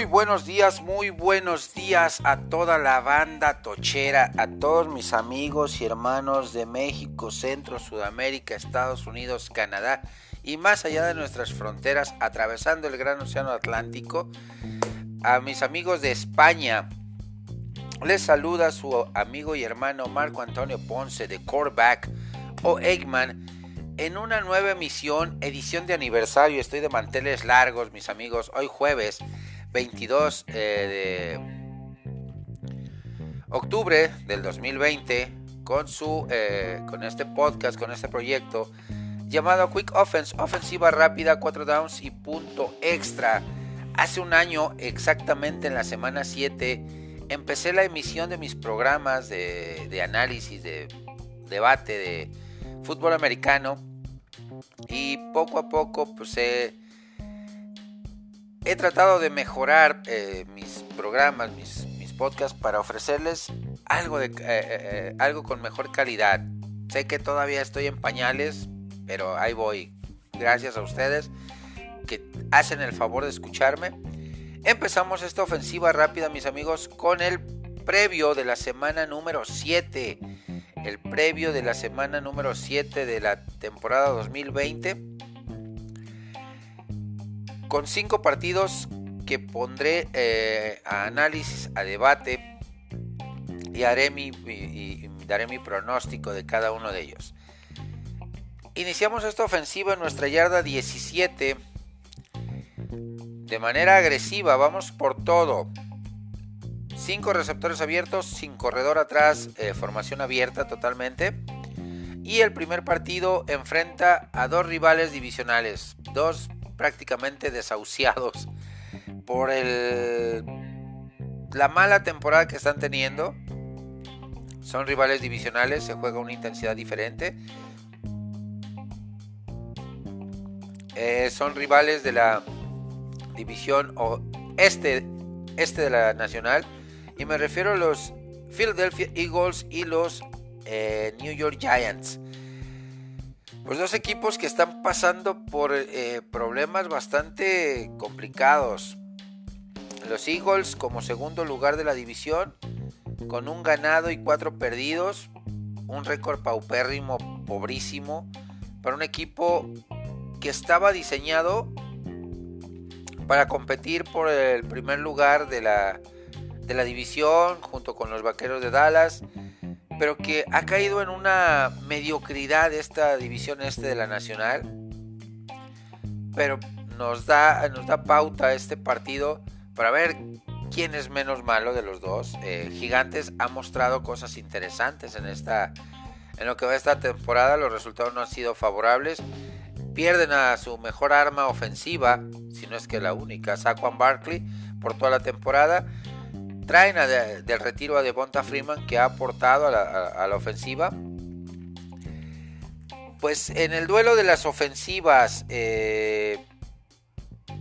Muy buenos días, muy buenos días a toda la banda tochera, a todos mis amigos y hermanos de México, Centro, Sudamérica, Estados Unidos, Canadá y más allá de nuestras fronteras, atravesando el gran océano Atlántico, a mis amigos de España. Les saluda su amigo y hermano Marco Antonio Ponce de Coreback o Eggman en una nueva emisión, edición de aniversario. Estoy de manteles largos, mis amigos. Hoy jueves 22 eh, de octubre del 2020 con su eh, con este podcast, con este proyecto llamado Quick Offense, ofensiva rápida, 4 downs y punto extra. Hace un año, exactamente en la semana 7, empecé la emisión de mis programas de, de análisis, de debate de fútbol americano y poco a poco pues he, tratado de mejorar eh, mis programas, mis, mis, podcasts para ofrecerles algo, de, eh, eh, algo con mejor calidad. Sé que todavía estoy en pañales, pero ahí voy. Gracias a ustedes que hacen el favor de escucharme. Empezamos esta ofensiva rápida, mis amigos, con el previo de la semana número 7 el previo de la semana número 7 de la temporada 2020 con cinco partidos que pondré eh, a análisis, a debate y, haré mi, y daré mi pronóstico de cada uno de ellos. Iniciamos esta ofensiva en nuestra yarda 17 de manera agresiva, vamos por todo. Cinco receptores abiertos, sin corredor atrás, eh, formación abierta totalmente. Y el primer partido enfrenta a dos rivales divisionales, dos prácticamente desahuciados por el, la mala temporada que están teniendo. Son rivales divisionales, se juega una intensidad diferente. Eh, son rivales de la división o este, este de la nacional y me refiero a los Philadelphia Eagles y los eh, New York Giants. Pues dos equipos que están pasando por eh, problemas bastante complicados. Los Eagles como segundo lugar de la división, con un ganado y cuatro perdidos. Un récord paupérrimo, pobrísimo, para un equipo que estaba diseñado para competir por el primer lugar de la de la división junto con los Vaqueros de Dallas, pero que ha caído en una mediocridad esta división este de la Nacional. Pero nos da, nos da pauta este partido para ver quién es menos malo de los dos. Eh, Gigantes ha mostrado cosas interesantes en esta en lo que va esta temporada. Los resultados no han sido favorables. Pierden a su mejor arma ofensiva, si no es que la única, Saquon Barkley, por toda la temporada traen del retiro a Devonta Freeman que ha aportado a la, ofensiva. Pues en el duelo de las ofensivas, eh,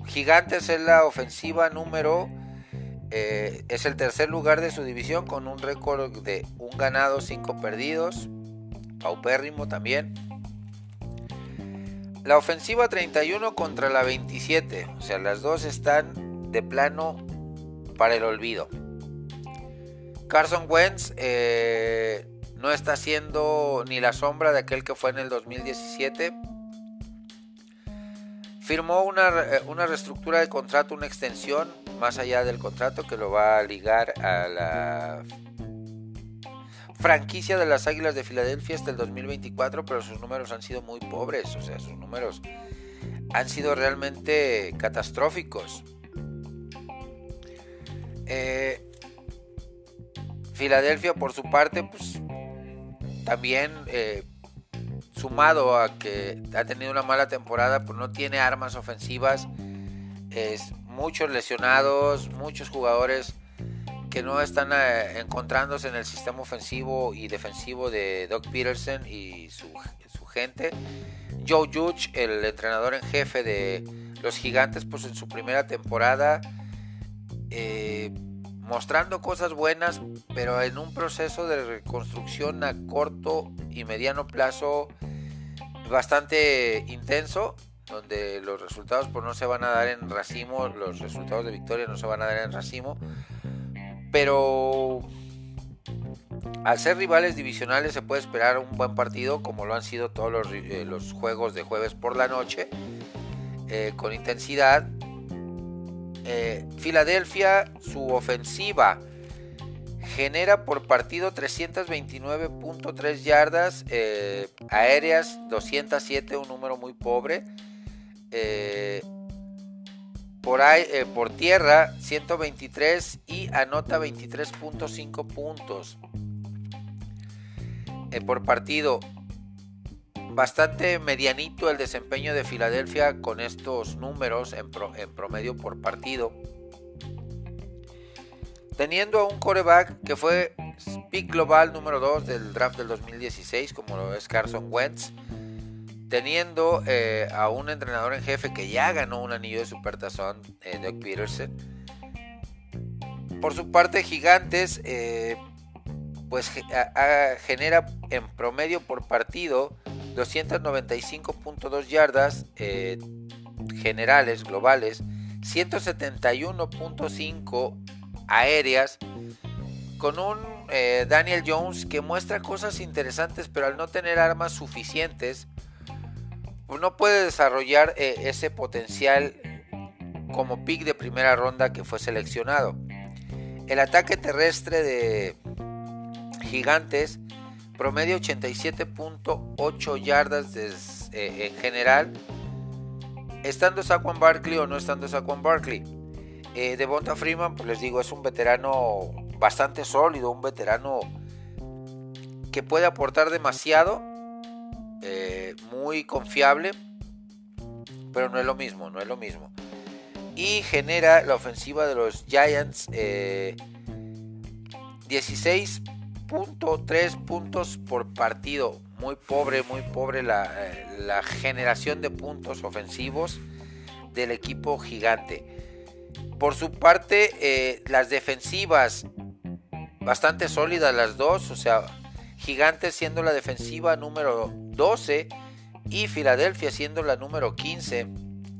Gigantes es la ofensiva número, eh, es el tercer lugar de su división con un récord de un ganado, cinco perdidos, paupérrimo también. La ofensiva 31 contra la 27, o sea, las dos están de plano para el olvido. Carson Wentz eh, no está siendo ni la sombra de aquel que fue en el 2017. Firmó una, eh, una reestructura de contrato, una extensión más allá del contrato que lo va a ligar a la franquicia de las Águilas de Filadelfia hasta el 2024, pero sus números han sido muy pobres, o sea, sus números han sido realmente catastróficos. Eh, Filadelfia por su parte, pues también eh, sumado a que ha tenido una mala temporada, pues no tiene armas ofensivas, es muchos lesionados, muchos jugadores que no están eh, encontrándose en el sistema ofensivo y defensivo de Doc Peterson y su, gente. Joe Judge, el entrenador en jefe de los gigantes, pues en su primera temporada eh, mostrando cosas buenas, pero en un proceso de reconstrucción a corto y mediano plazo bastante intenso. donde los resultados pues, no se van a dar en racimo, los resultados de victoria no se van a dar en racimo, pero al ser rivales divisionales se puede esperar un buen partido como lo han sido todos los, eh, juegos de jueves por la noche, eh, con intensidad. Eh, Filadelfia, su ofensiva genera por partido 329.3 yardas, aéreas 207, un número muy pobre. por, por tierra 123 y anota 23.5 puntos. Eh, por partido. Bastante medianito el desempeño de Filadelfia con estos números en, promedio por partido. Teniendo a un coreback que fue pick global número 2 del draft del 2016, como lo es Carson Wentz. Teniendo eh, a un entrenador en jefe que ya ganó un anillo de supertazón, eh, Doug Peterson. Por su parte, Gigantes eh, pues genera en promedio por partido 295.2 yardas eh, generales, globales, 171.5 aéreas, con un eh, Daniel Jones que muestra cosas interesantes, pero al no tener armas suficientes, no puede desarrollar eh, ese potencial como pick de primera ronda que fue seleccionado. El ataque terrestre de, Gigantes, promedio 87.8 yardas eh, en general. Estando Saquon Barkley o no estando Saquon Barkley. Eh, Devonta Freeman, pues les digo, es un veterano bastante sólido, un veterano que puede aportar demasiado, eh, muy confiable, pero no es lo mismo, no es lo mismo. Y genera la ofensiva de los Giants 16 tres puntos por partido. Muy pobre, muy pobre eh, la, generación de puntos ofensivos del equipo gigante. Por su parte, eh, las defensivas bastante sólidas las dos. O sea, Gigantes siendo la defensiva número 12 y Filadelfia siendo la número 15.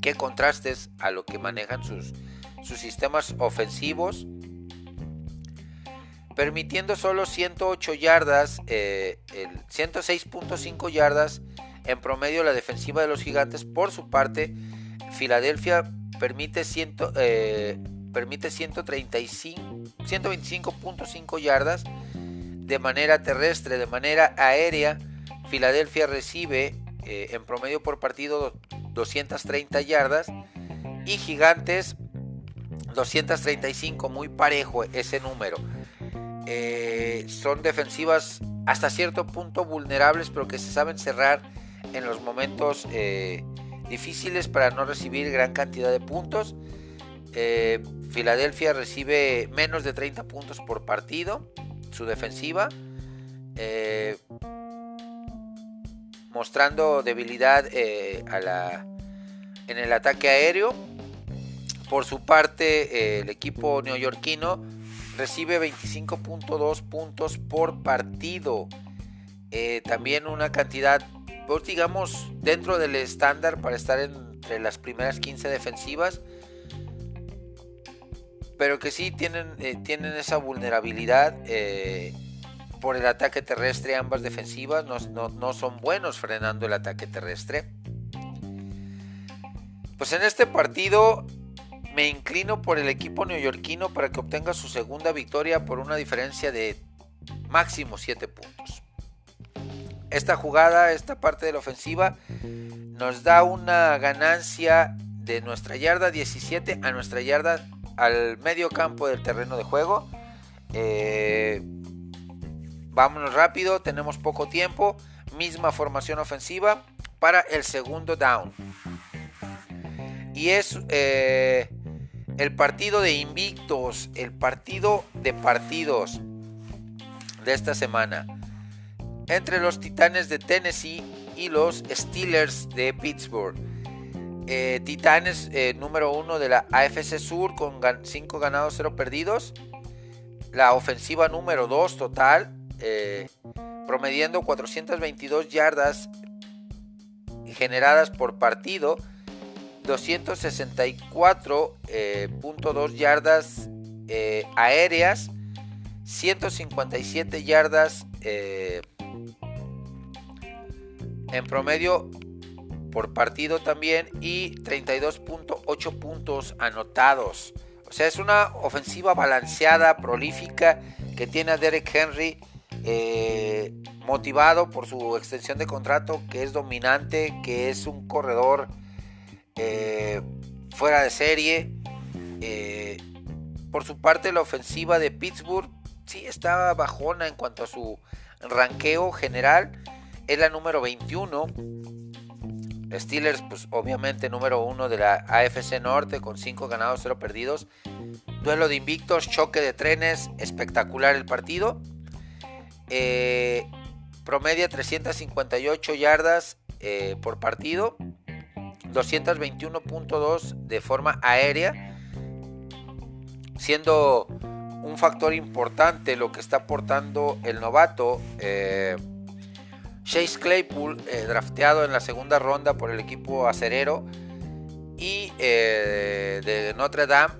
Qué contrastes a lo que manejan sus, sus sistemas ofensivos permitiendo solo 108 yardas, eh, 106.5 yardas en promedio la defensiva de los gigantes. Por su parte, Filadelfia permite, eh, permite 125.5 yardas de manera terrestre, de manera aérea. Filadelfia recibe eh, en promedio por partido 230 yardas y Gigantes 235, muy parejo ese número. Eh, son defensivas hasta cierto punto vulnerables, pero que se saben cerrar en los momentos eh, difíciles para no recibir gran cantidad de puntos. Eh, Filadelfia recibe menos de 30 puntos por partido, su defensiva, mostrando debilidad en el ataque aéreo. Por su parte, el equipo neoyorquino recibe 25.2 puntos por partido. Eh, también una cantidad, pues, digamos, dentro del estándar para estar entre las primeras 15 defensivas. Pero que sí tienen, eh, tienen esa vulnerabilidad eh, por el ataque terrestre. Ambas defensivas no, no son buenos frenando el ataque terrestre. Pues en este partido me inclino por el equipo neoyorquino para que obtenga su segunda victoria por una diferencia de máximo 7 puntos. Esta jugada, esta parte de la ofensiva, nos da una ganancia de nuestra yarda 17 a nuestra yarda al medio campo del terreno de juego. Eh, vámonos rápido, tenemos poco tiempo. Misma formación ofensiva para el segundo down. Y es eh, el partido de invictos, el partido de partidos de esta semana entre los Titanes de Tennessee y los Steelers de Pittsburgh. Eh, Titanes eh, número uno de la AFC Sur con 5 ganados, 0 perdidos. La ofensiva número 2 total, eh, promediando 422 yardas generadas por partido 264.2 eh, yardas eh, aéreas, 157 yardas eh, en promedio por partido también y 32.8 puntos anotados. O sea, es una ofensiva balanceada, prolífica, que tiene a Derek Henry motivado por su extensión de contrato, que es dominante, que es un corredor eh, fuera de serie. Eh, por su parte, la ofensiva de Pittsburgh sí está bajona en cuanto a su ranqueo general. Es la número 21 Steelers, pues obviamente número uno de la AFC Norte con 5 ganados, 0 perdidos. Duelo de invictos, choque de trenes, espectacular el partido. Eh, promedia 358 yardas eh, por partido, 221.2 de forma aérea, siendo un factor importante lo que está aportando el novato. Eh, Chase Claypool, eh, drafteado en la segunda ronda por el equipo acerero, y eh, de Notre Dame,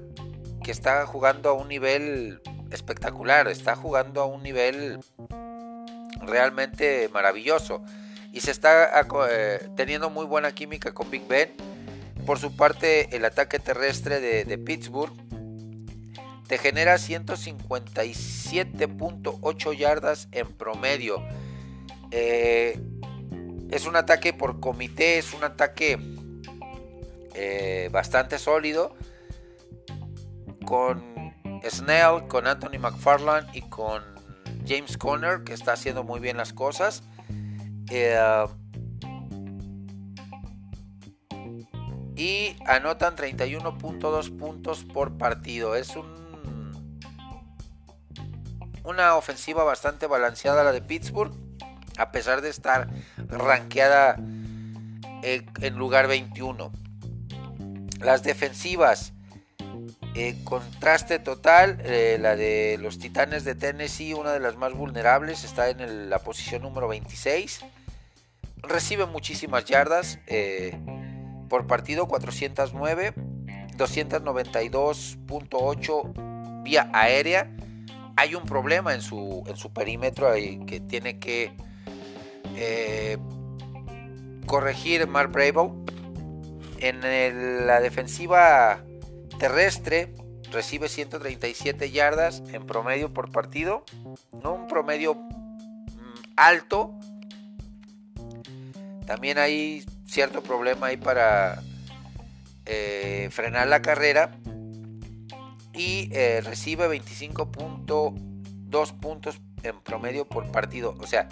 que está jugando a un nivel espectacular, está jugando a un nivel realmente maravilloso y se está eh, teniendo muy buena química con Big Ben. Por su parte, el ataque terrestre de, de Pittsburgh te genera 157.8 yardas en promedio eh, es un ataque por comité, es un ataque eh, bastante sólido. Con Snell, con Anthony McFarland y con James Conner, que está haciendo muy bien las cosas. Eh, y anotan 31.2 puntos por partido. Es un, una ofensiva bastante balanceada la de Pittsburgh a pesar de estar rankeada en lugar 21. Las defensivas, contraste total, eh, la de los Titanes de Tennessee, una de las más vulnerables, está en la posición número 26. Recibe muchísimas yardas eh, por partido, 409, 292.8 vía aérea. Hay un problema en su, en su perímetro que tiene que eh, corregir Mark Bravo. En la defensiva terrestre recibe 137 yardas en promedio por partido. No un promedio mm, alto. También hay cierto problema ahí para eh, frenar la carrera. Y eh, recibe 25.2 puntos en promedio por partido. O sea,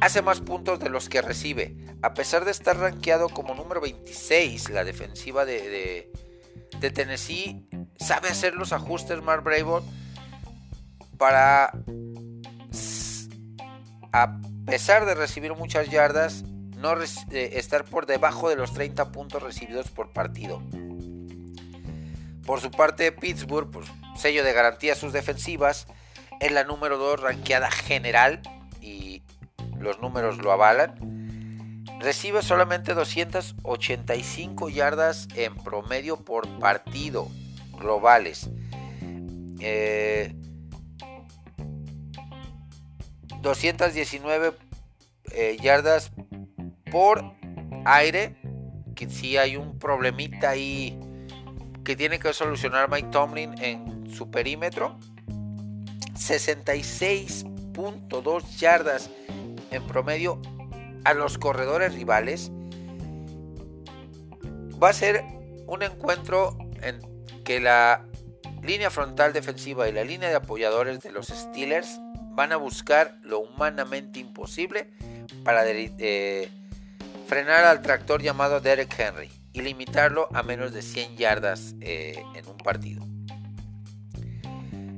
hace más puntos de los que recibe. A pesar de estar rankeado como número 26, la defensiva de, Tennessee sabe hacer los ajustes Mark Bravo para, a pesar de recibir muchas yardas, no eh, estar por debajo de los 30 puntos recibidos por partido. Por su parte, Pittsburgh, pues, sello de garantía a sus defensivas, es la número 2 ranqueada general y los números lo avalan. Recibe solamente 285 yardas en promedio por partido globales. 219 eh, eh, yardas por aire. Que si hay un problemita ahí que tiene que solucionar Mike Tomlin en su perímetro. 66.2 yardas en promedio a los corredores rivales, va a ser un encuentro en que la línea frontal defensiva y la línea de apoyadores de los Steelers van a buscar lo humanamente imposible para eh, frenar al tractor llamado Derek Henry y limitarlo a menos de 100 yardas eh, en un partido.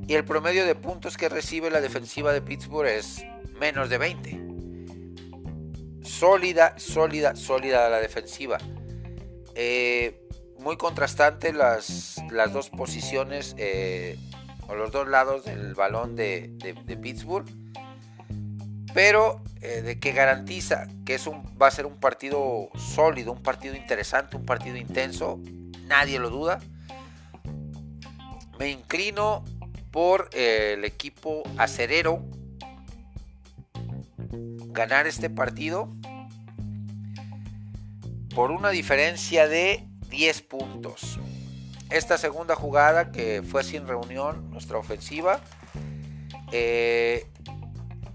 Y el promedio de puntos que recibe la defensiva de Pittsburgh es menos de 20 sólida, sólida, sólida la defensiva. Eh, muy contrastante las, las dos posiciones eh, o los dos lados del balón de, Pittsburgh. Pero eh, de que garantiza que es va a ser un partido sólido, un partido interesante, un partido intenso, nadie lo duda. Me inclino por eh, el equipo acerero ganar este partido por una diferencia de 10 puntos. Esta segunda jugada que fue sin reunión, nuestra ofensiva, eh,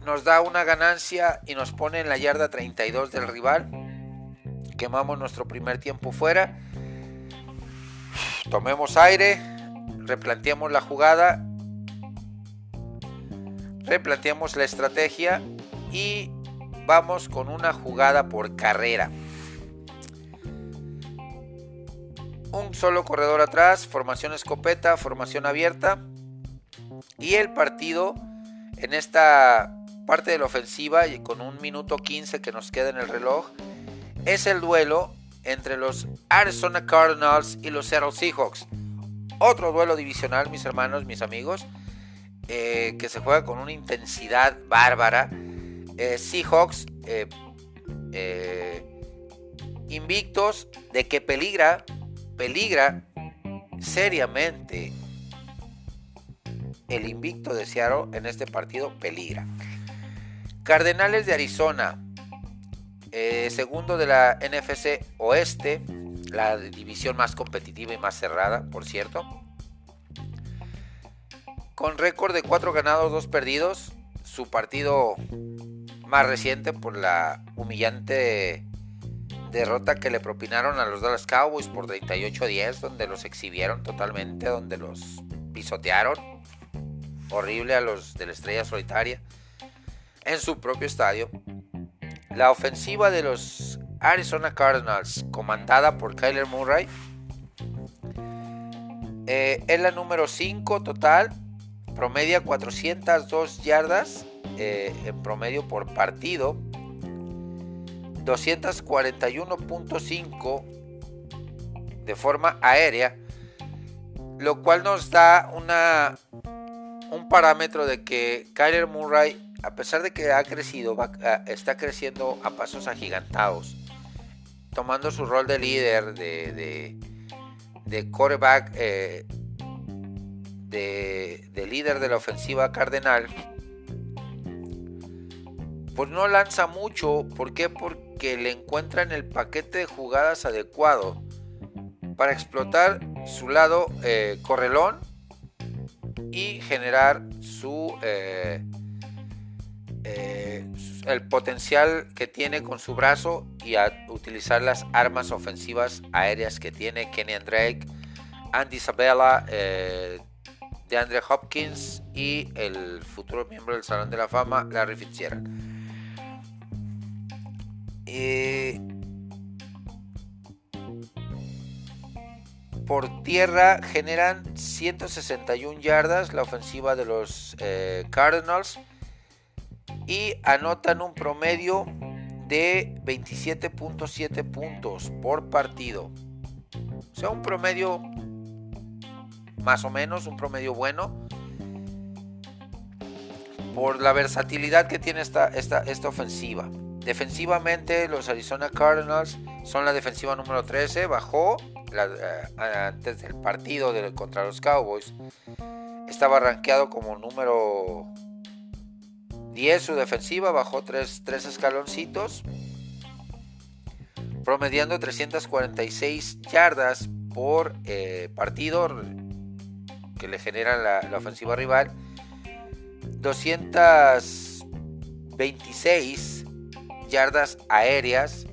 nos da una ganancia y nos pone en la yarda 32 del rival. Quemamos nuestro primer tiempo fuera. Tomemos aire, replanteamos la jugada, replanteamos la estrategia y vamos con una jugada por carrera. Un solo corredor atrás, formación escopeta, formación abierta. Y el partido en esta parte de la ofensiva y con un minuto 15 que nos queda en el reloj es el duelo entre los Arizona Cardinals y los Seattle Seahawks. Otro duelo divisional, mis hermanos, mis amigos, eh, que se juega con una intensidad bárbara. Eh, Seahawks eh, invictos de que peligra, peligra seriamente el invicto de Seattle en este partido peligra. Cardenales de Arizona, segundo de la NFC Oeste, la división más competitiva y más cerrada, por cierto. Con récord de 4 ganados, 2 perdidos, su partido más reciente por la humillante derrota que le propinaron a los Dallas Cowboys por 38-10, donde los exhibieron totalmente, donde los pisotearon. Horrible a los de la estrella solitaria en su propio estadio. La ofensiva de los Arizona Cardinals, comandada por Kyler Murray, eh, es la número 5 total, promedia 402 yardas eh, en promedio por partido, 241.5 de forma aérea, lo cual nos da una, un parámetro de que Kyler Murray, a pesar de que ha crecido, está creciendo a pasos agigantados, tomando su rol de líder, de, de, quarterback, eh, de, de líder de la ofensiva cardenal pues no lanza mucho. ¿Por qué? Porque le encuentran el paquete de jugadas adecuado para explotar su lado eh, correlón y generar su eh, el potencial que tiene con su brazo y a utilizar las armas ofensivas aéreas que tiene Kenny Drake, Andy Isabella, Andre Hopkins y el futuro miembro del Salón de la Fama, Larry Fitzgerald. Eh, por tierra generan 161 yardas la ofensiva de los eh, Cardinals y anotan un promedio de 27.7 puntos por partido. O sea, un promedio más o menos, un promedio bueno. Por la versatilidad que tiene esta, esta, esta ofensiva. Defensivamente, los Arizona Cardinals son la defensiva número 13. Bajó eh, antes del partido contra los Cowboys. Estaba rankeado como número 10 su defensiva. Bajó 3, escaloncitos. Promediando 346 yardas por eh, partido que le genera la, la ofensiva rival. 226 yardas aéreas.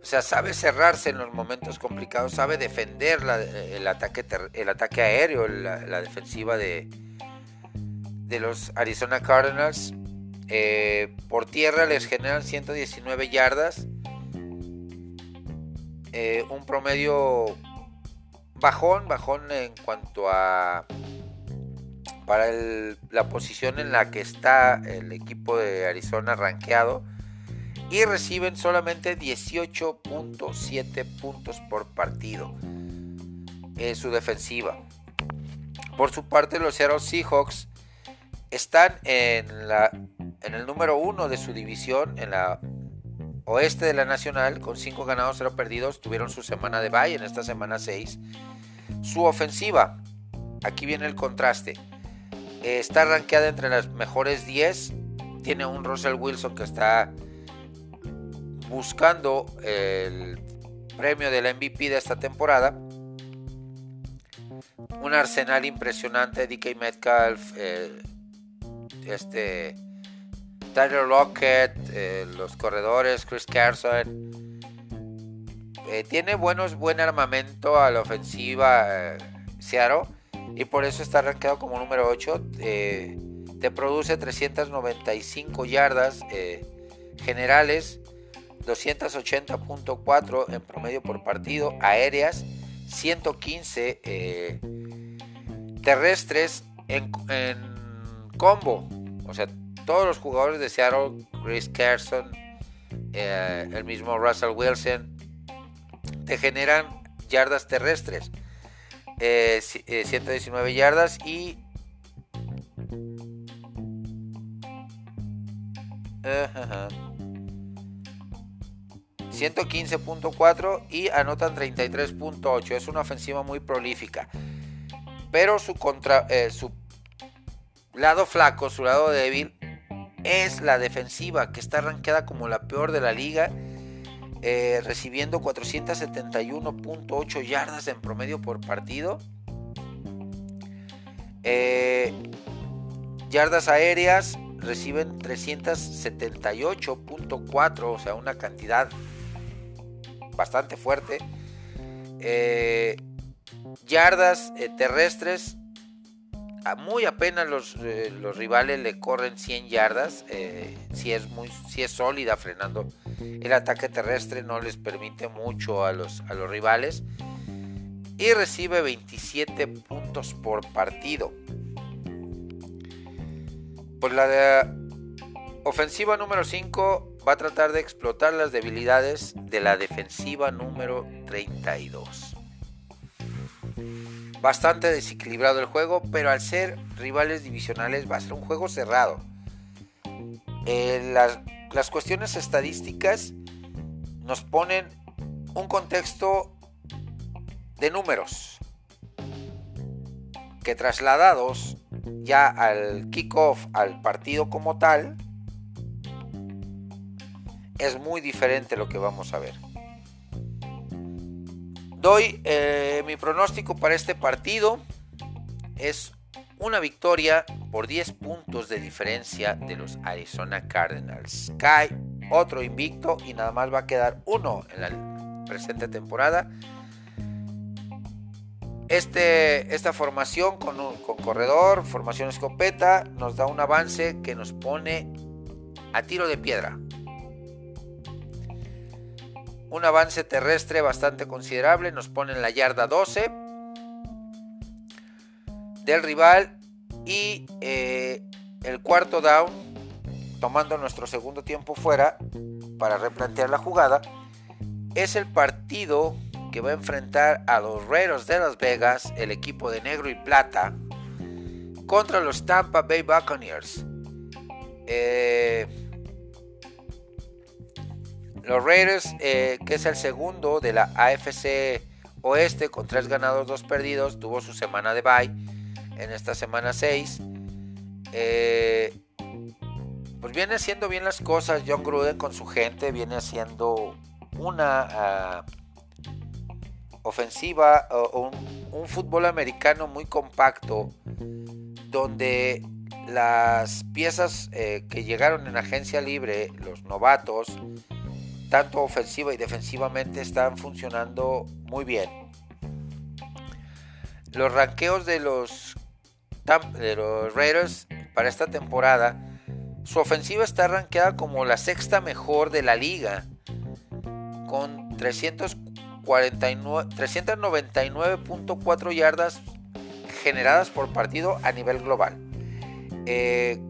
O sea, sabe cerrarse en los momentos complicados, sabe defender el, ataque, el ataque aéreo, la, defensiva de, de los Arizona Cardinals. Eh, por tierra les generan 119 yardas. Eh, un promedio bajón, bajón en cuanto a para la posición en la que está el equipo de Arizona rankeado y reciben solamente 18.7 puntos por partido en su defensiva. Por su parte, los Seattle Seahawks están en el número uno de su división, en la oeste de la Nacional, con 5 ganados, 0 perdidos, tuvieron su semana de bye en esta semana 6. Su ofensiva, aquí viene el contraste, está rankeada entre las mejores 10. Tiene un Russell Wilson que está buscando el premio del MVP de esta temporada. Un arsenal impresionante, DK Metcalf, eh, este Tyler Lockett, eh, los corredores, Chris Carson. Eh, tiene buenos, buen armamento a la ofensiva eh, y por eso está rankeado como número 8. te produce 395 yardas generales, 280.4 en promedio por partido, aéreas, 115 terrestres en combo. O sea, todos los jugadores de Seattle, Chris Carson, eh, el mismo Russell Wilson, te generan yardas terrestres. 119 eh, yardas y 115.4 y anotan 33.8. Es una ofensiva muy prolífica. Pero su, contra, eh, su lado flaco, su lado débil, es la defensiva, que está arrancada como la peor de la liga, eh, recibiendo 471.8 yardas en promedio por partido. Eh, yardas aéreas reciben 378.4, o sea, una cantidad bastante fuerte. Eh, yardas terrestres muy apenas los, eh, los, rivales le corren 100 yardas. Eh, si, es muy, si es sólida frenando el ataque terrestre, no les permite mucho a los, a los rivales. Y recibe 27 puntos por partido. Pues la de ofensiva número 5 va a tratar de explotar las debilidades de la defensiva número 32 bastante desequilibrado el juego, pero al ser rivales divisionales va a ser un juego cerrado. Eh, las, las cuestiones estadísticas nos ponen un contexto de números que trasladados ya al kickoff, al partido como tal, es muy diferente lo que vamos a ver. Doy eh, mi pronóstico para este partido. Es una victoria por 10 puntos de diferencia de los Arizona Cardinals. Cae otro invicto y nada más va a quedar uno en la presente temporada. Este, esta formación con, con corredor, formación escopeta, nos da un avance que nos pone a tiro de piedra un avance terrestre bastante considerable, nos pone en la yarda 12 del rival y eh, el cuarto down, tomando nuestro segundo tiempo fuera para replantear la jugada, es el partido que va a enfrentar a los Raiders de Las Vegas, el equipo de negro y plata, contra los Tampa Bay Buccaneers. Eh, los Raiders, eh, que es el segundo de la AFC Oeste con tres ganados, dos perdidos, tuvo su semana de bye en esta semana 6. Eh, pues viene haciendo bien las cosas John Gruden con su gente, viene haciendo una ah, ofensiva o un, fútbol americano muy compacto donde las piezas eh, que llegaron en agencia libre, los novatos, tanto ofensiva y defensivamente están funcionando muy bien. Los ranqueos de los, de los Raiders para esta temporada, su ofensiva está ranqueada como la sexta mejor de la liga, con 399.4 yardas generadas por partido a nivel global. 278.4 eh,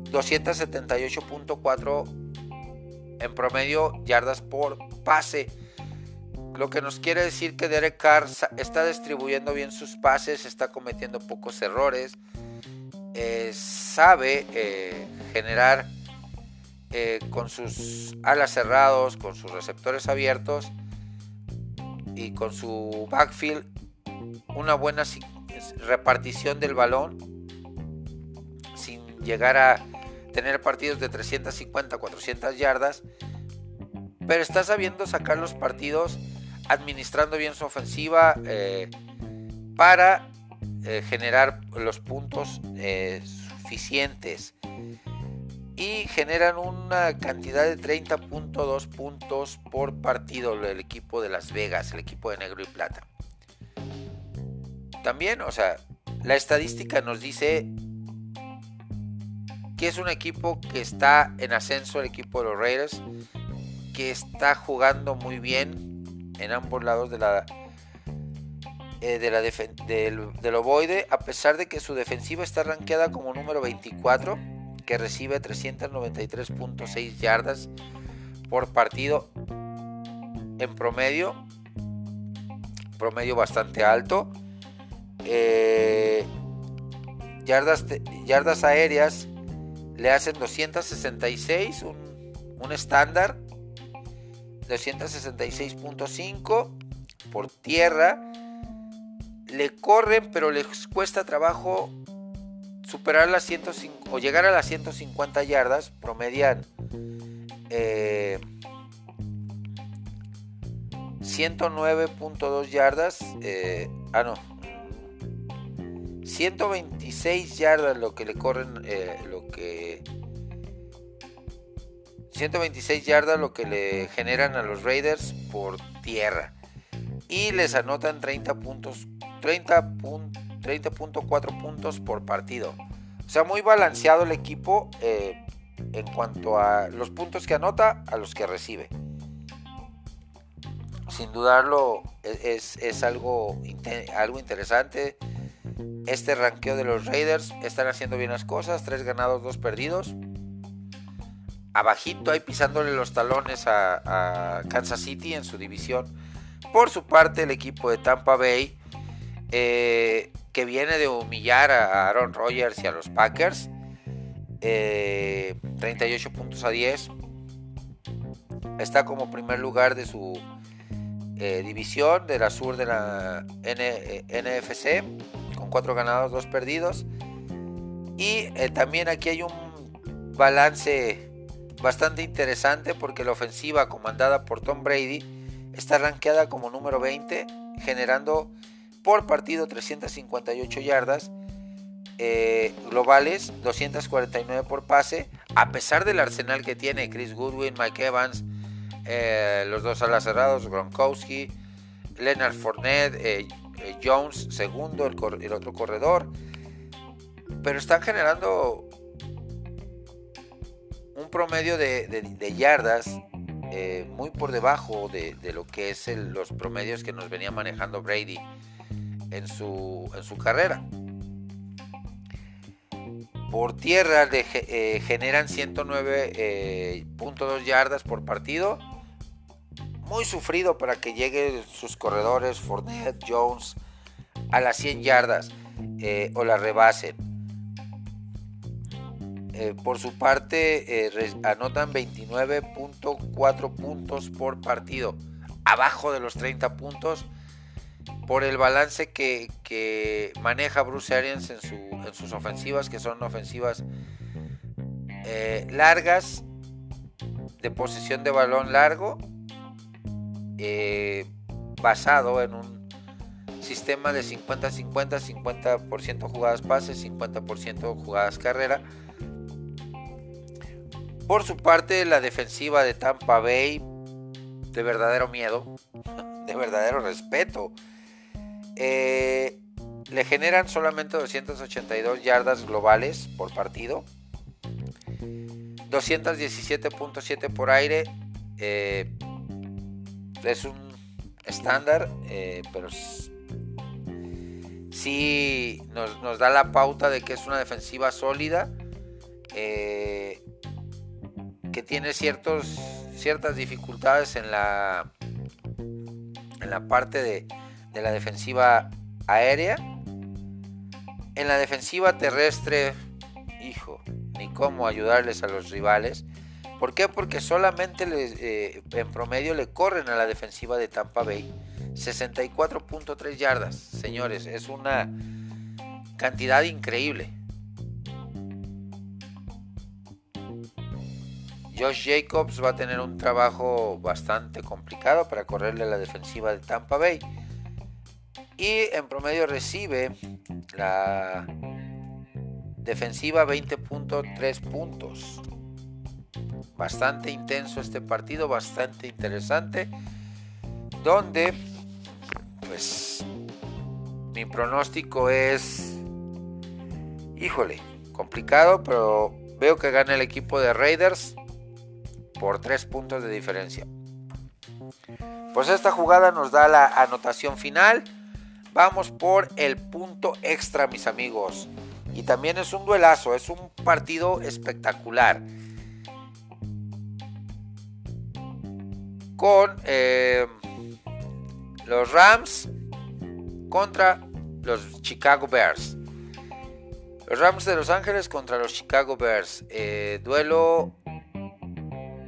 en promedio yardas por pase. Lo que nos quiere decir que Derek Carr está distribuyendo bien sus pases, está cometiendo pocos errores, eh, sabe eh, generar eh, con sus alas cerrados, con sus receptores abiertos y con su backfield una buena repartición del balón sin llegar a tener partidos de 350, 400 yardas, pero está sabiendo sacar los partidos administrando bien su ofensiva eh, para eh, generar los puntos suficientes y generan una cantidad de 30.2 puntos por partido el equipo de Las Vegas, el equipo de negro y plata. También, o sea, la estadística nos dice que es un equipo que está en ascenso, el equipo de los Raiders, que está jugando muy bien en ambos lados de la eh, de la del, del ovoide, a pesar de que su defensiva está rankeada como número 24 que recibe 393.6 yardas por partido en promedio, promedio bastante alto. Eh, yardas, yardas aéreas le hacen 266, un, un estándar, 266.5 por tierra. Le corren, pero les cuesta trabajo superar las 150 o llegar a las 150 yardas, promedian 109.2 eh, yardas, eh, ah no, 126 yardas lo que le corren, eh, lo que 126 yardas lo que le generan a los Raiders por tierra y les anotan 30 puntos, 30 puntos 30.4 puntos por partido. O sea, muy balanceado el equipo eh, en cuanto a los puntos que anota a los que recibe. Sin dudarlo, e, es, algo, algo interesante. Este ranqueo de los Raiders están haciendo bien las cosas. Tres ganados, dos perdidos. Abajito ahí pisándole los talones a, Kansas City en su división. Por su parte, el equipo de Tampa Bay eh, que viene de humillar a Aaron Rodgers y a los Packers. 38 eh, puntos a 10. Está como primer lugar de su eh, división de la sur de la NFC con 4 ganados, 2 perdidos. Y eh, también aquí hay un balance bastante interesante porque la ofensiva comandada por Tom Brady está rankeada como número 20, generando por partido 358 yardas eh, globales, 249 por pase, a pesar del arsenal que tiene Chris Goodwin, Mike Evans, eh, los dos alas cerrados, Gronkowski, Leonard Fournette, Jones, segundo, el, otro corredor, pero están generando un promedio de, yardas muy por debajo de, lo que es los promedios que nos venía manejando Brady en su, en su carrera. Por tierra eh, generan 109.2 eh, yardas por partido. Muy sufrido para que lleguen sus corredores Fournette, Jones a las 100 yardas eh, o la rebasen. por su parte, anotan 29.4 puntos por partido, abajo de los 30 puntos por el balance que, maneja Bruce Arians en, sus ofensivas, que son ofensivas eh, largas, de posición de balón largo, eh, basado en un sistema de 50-50, 50%, jugadas pases, 50% jugadas carrera. Por su parte, la defensiva de Tampa Bay, de verdadero miedo, de verdadero respeto. Eh, le generan solamente 282 yardas globales por partido. 217.7 por aire. Eh, es un estándar, eh, pero sí nos, da la pauta de que es una defensiva sólida. que tiene ciertos, ciertas dificultades en la, en la parte de, de la defensiva aérea. En la defensiva terrestre, hijo, ni cómo ayudarles a los rivales. ¿Por qué? Porque solamente eh, en promedio le corren a la defensiva de Tampa Bay 64.3 yardas. Señores, es una cantidad increíble. Josh Jacobs va a tener un trabajo bastante complicado para correrle a la defensiva de Tampa Bay. Y en promedio recibe la defensiva 20.3 puntos. Bastante intenso este partido, bastante interesante. Donde, pues, mi pronóstico es, híjole, complicado, pero veo que gana el equipo de Raiders por 3 puntos de diferencia. Pues esta jugada nos da la anotación final. Vamos por el punto extra, mis amigos. Y también es un duelazo, es un partido espectacular. Con eh, los Rams contra los Chicago Bears. Los Rams de Los Ángeles contra los Chicago Bears. Eh, duelo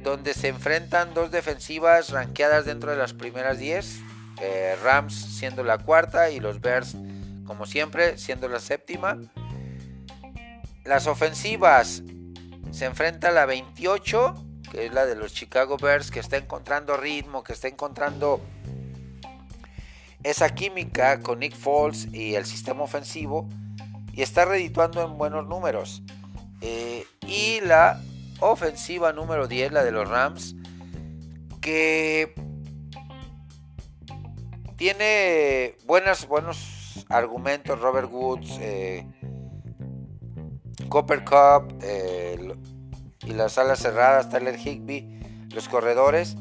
donde se enfrentan dos defensivas ranqueadas dentro de las primeras 10. Eh, Rams siendo la cuarta y los Bears, como siempre, siendo la séptima. Las ofensivas se enfrenta la 28, que es la de los Chicago Bears, que está encontrando ritmo, que está encontrando esa química con Nick Foles y el sistema ofensivo y está redituando en buenos números. Eh, y la ofensiva número 10, la de los Rams, que tiene buenos argumentos Robert Woods, eh, Copper Cup eh, y las alas cerradas, Tyler Higby, los corredores.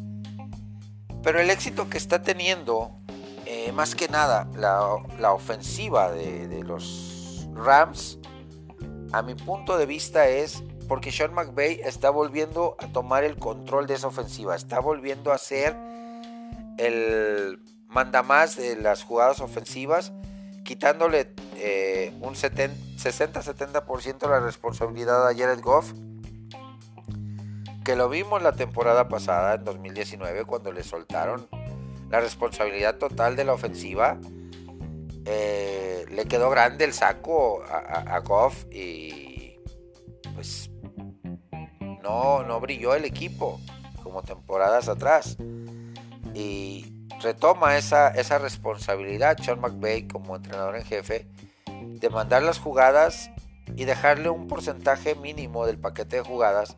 Pero el éxito que está teniendo, eh, más que nada, la, ofensiva de los Rams, a mi punto de vista es porque Sean McVay está volviendo a tomar el control de esa ofensiva, está volviendo a ser el mandamás de las jugadas ofensivas, quitándole eh, un 60-70% de la responsabilidad a Jared Goff, que lo vimos la temporada pasada, en 2019, cuando le soltaron la responsabilidad total de la ofensiva. Eh, le quedó grande el saco a, a y pues no, no brilló el equipo como temporadas atrás. Y retoma esa, esa responsabilidad Sean McVay como entrenador en jefe de mandar las jugadas y dejarle un porcentaje mínimo del paquete de jugadas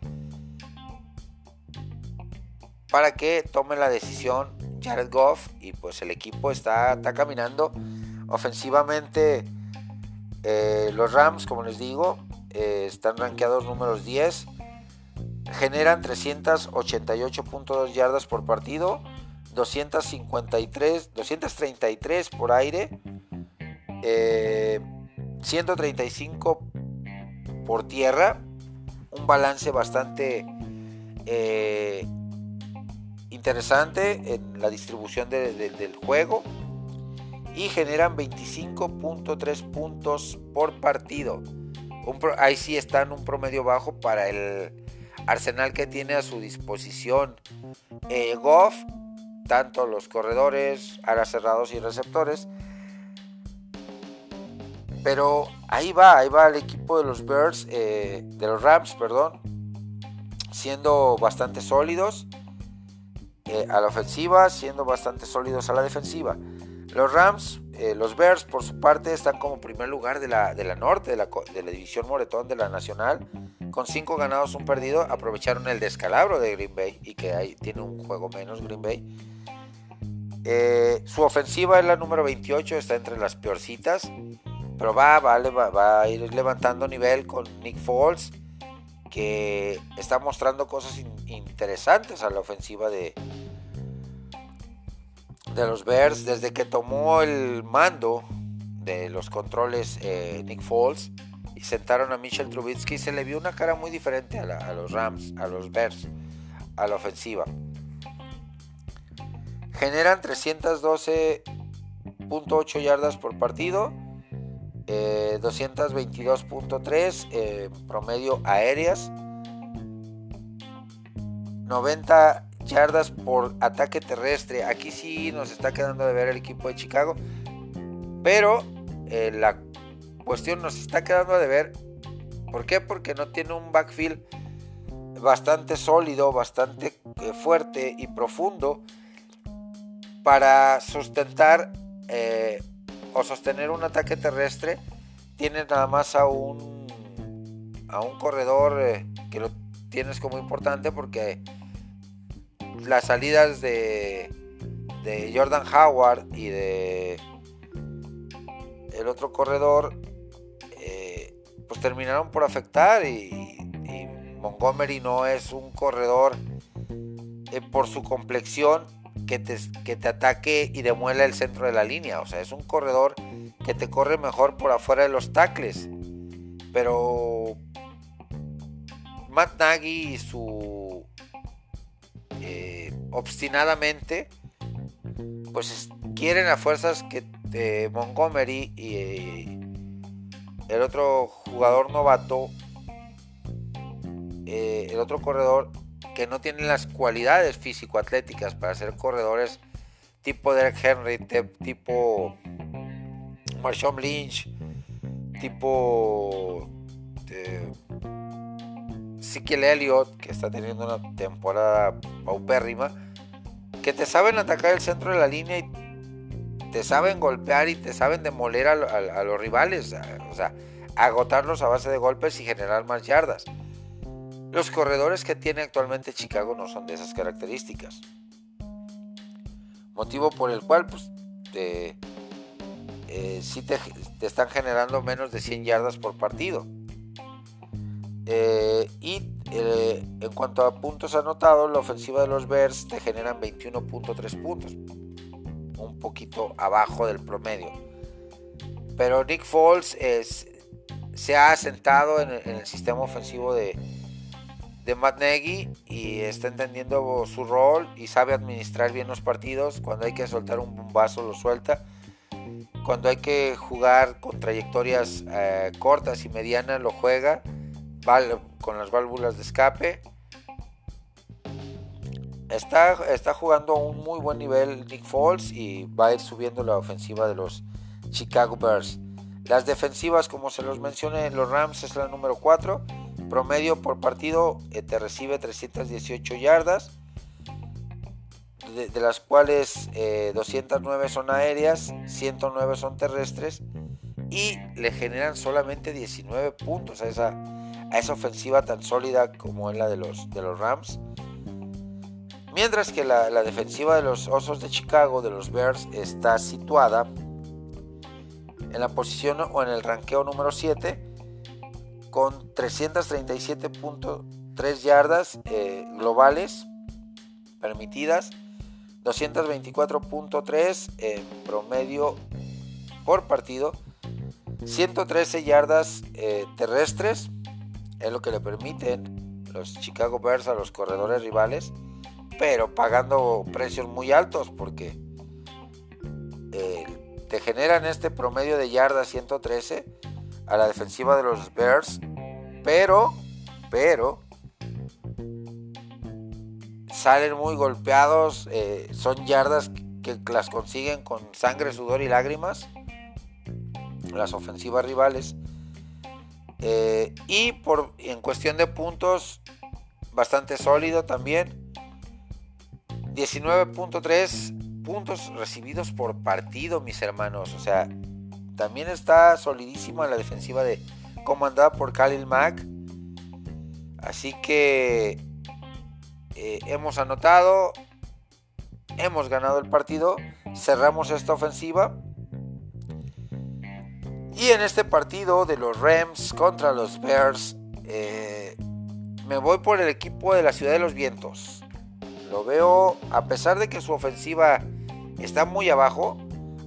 para que tome la decisión Jared Goff y pues el equipo está, está caminando ofensivamente eh, los Rams como les digo eh, están rankeados números 10 generan 388.2 yardas por partido, 253, 233 por aire, 135 eh, por tierra, un balance bastante eh, interesante en la distribución del juego y generan 25.3 puntos por partido. ahí sí están un promedio bajo para el arsenal que tiene a su disposición eh, Goff, tanto los corredores, alas cerrados y receptores. Pero ahí va, ahí va el equipo de los Bears, eh, de los Rams, perdón, siendo bastante sólidos eh, a la ofensiva, siendo bastante sólidos a la defensiva. Los Rams, los Bears por su parte están como primer lugar de la, de la norte, de la, de la división Moretón de la Nacional, con 5 ganados, un perdido, aprovecharon el descalabro de Green Bay y que ahí tiene un juego menos Green Bay. Eh, su ofensiva es la número 28, está entre las peorcitas, pero va, va, va, a ir levantando nivel con Nick Foles, que está mostrando cosas interesantes a la ofensiva de, de los Bears desde que tomó el mando de los controles eh, Nick Foles y sentaron a Michel Trubisky, se le vio una cara muy diferente a, los Rams, a los Bears, a la ofensiva. Generan 312.8 yardas por partido, 222.3 eh, promedio aéreas. 90 yardas por ataque terrestre. Aquí sí nos está quedando de ver el equipo de Chicago. Pero eh, la cuestión nos está quedando de ver. ¿Por qué? Porque no tiene un backfield bastante sólido, bastante eh, fuerte y profundo para sustentar eh, o sostener un ataque terrestre. Tiene nada más a un, a un corredor que lo tienes como importante porque las salidas de, de Jordan Howard y de el otro corredor eh, pues terminaron por afectar y, Montgomery no es un corredor eh, por su complexión que te, que te ataque y demuela el centro de la línea. O sea, es un corredor que te corre mejor por afuera de los tacles. Pero Matt Nagy y su eh, obstinadamente pues quieren a fuerzas que eh, Montgomery y eh, el otro jugador novato el otro corredor que no tienen las cualidades físico-atléticas para ser corredores tipo Derek Henry, tipo Marshawn Lynch, tipo Ezekiel Elliott, que está teniendo una temporada paupérrima, que te saben atacar el centro de la línea y te saben golpear y te saben demoler a, los rivales, o sea, agotarlos a base de golpes y generar más yardas. Los corredores que tiene actualmente Chicago no son de esas características. Motivo por el cual, pues, te, eh, te están generando menos de 100 yardas por partido. Eh, y eh, en cuanto a puntos anotados, la ofensiva de los Bears te generan 21.3 puntos, un poquito abajo del promedio. Pero Nick Foles se ha asentado en el, sistema ofensivo de, de Matt Nagy y está entendiendo su rol y sabe administrar bien los partidos. Cuando hay que soltar un bombazo, lo suelta. Cuando hay que jugar con trayectorias eh, cortas y medianas, lo juega con las válvulas de escape. Está, está jugando a un muy buen nivel Nick Foles y va a ir subiendo la ofensiva de los Chicago Bears. Las defensivas, como se los mencioné, los Rams es la número 4. Promedio por partido eh, te recibe 318 yardas, de, las cuales 209 eh, son aéreas, 109 son terrestres y le generan solamente 19 puntos a esa, a esa ofensiva tan sólida como es la de los, de los Rams. Mientras que la, defensiva de los Osos de Chicago, de los Bears, está situada en la posición o en el ranqueo número 7 con 337.3 yardas eh, globales permitidas, 224.3 en promedio por partido, 113 yardas eh, terrestres es lo que le permiten los Chicago Bears a los corredores rivales, pero pagando precios muy altos porque eh, te generan este promedio de yardas 113 a la defensiva de los Bears, pero, pero salen muy golpeados, eh, son yardas que las consiguen con sangre, sudor y lágrimas las ofensivas rivales eh, y por, en cuestión de puntos, bastante sólido también. 19.3 puntos recibidos por partido, mis hermanos. O sea, también está solidísima la defensiva de comandada por Khalil Mack. Así que eh, hemos anotado, hemos ganado el partido, cerramos esta ofensiva y en este partido de los Rams contra los Bears, eh, me voy por el equipo de la Ciudad de los Vientos. Lo veo, a pesar de que su ofensiva está muy abajo,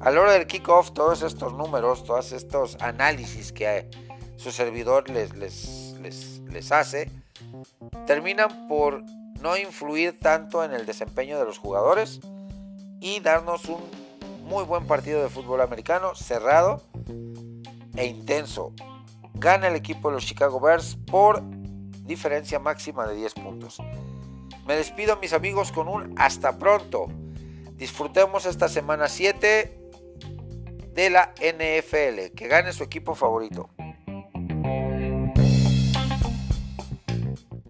a la hora del kickoff, todos estos números, todos estos análisis que su servidor les, les, les, hace, terminan por no influir tanto en el desempeño de los jugadores y darnos un muy buen partido de fútbol americano cerrado e intenso. Gana el equipo de los Chicago Bears por diferencia máxima de 10 puntos. Me despido mis amigos con un hasta pronto. Disfrutemos esta semana 7 de la NFL. Que gane su equipo favorito.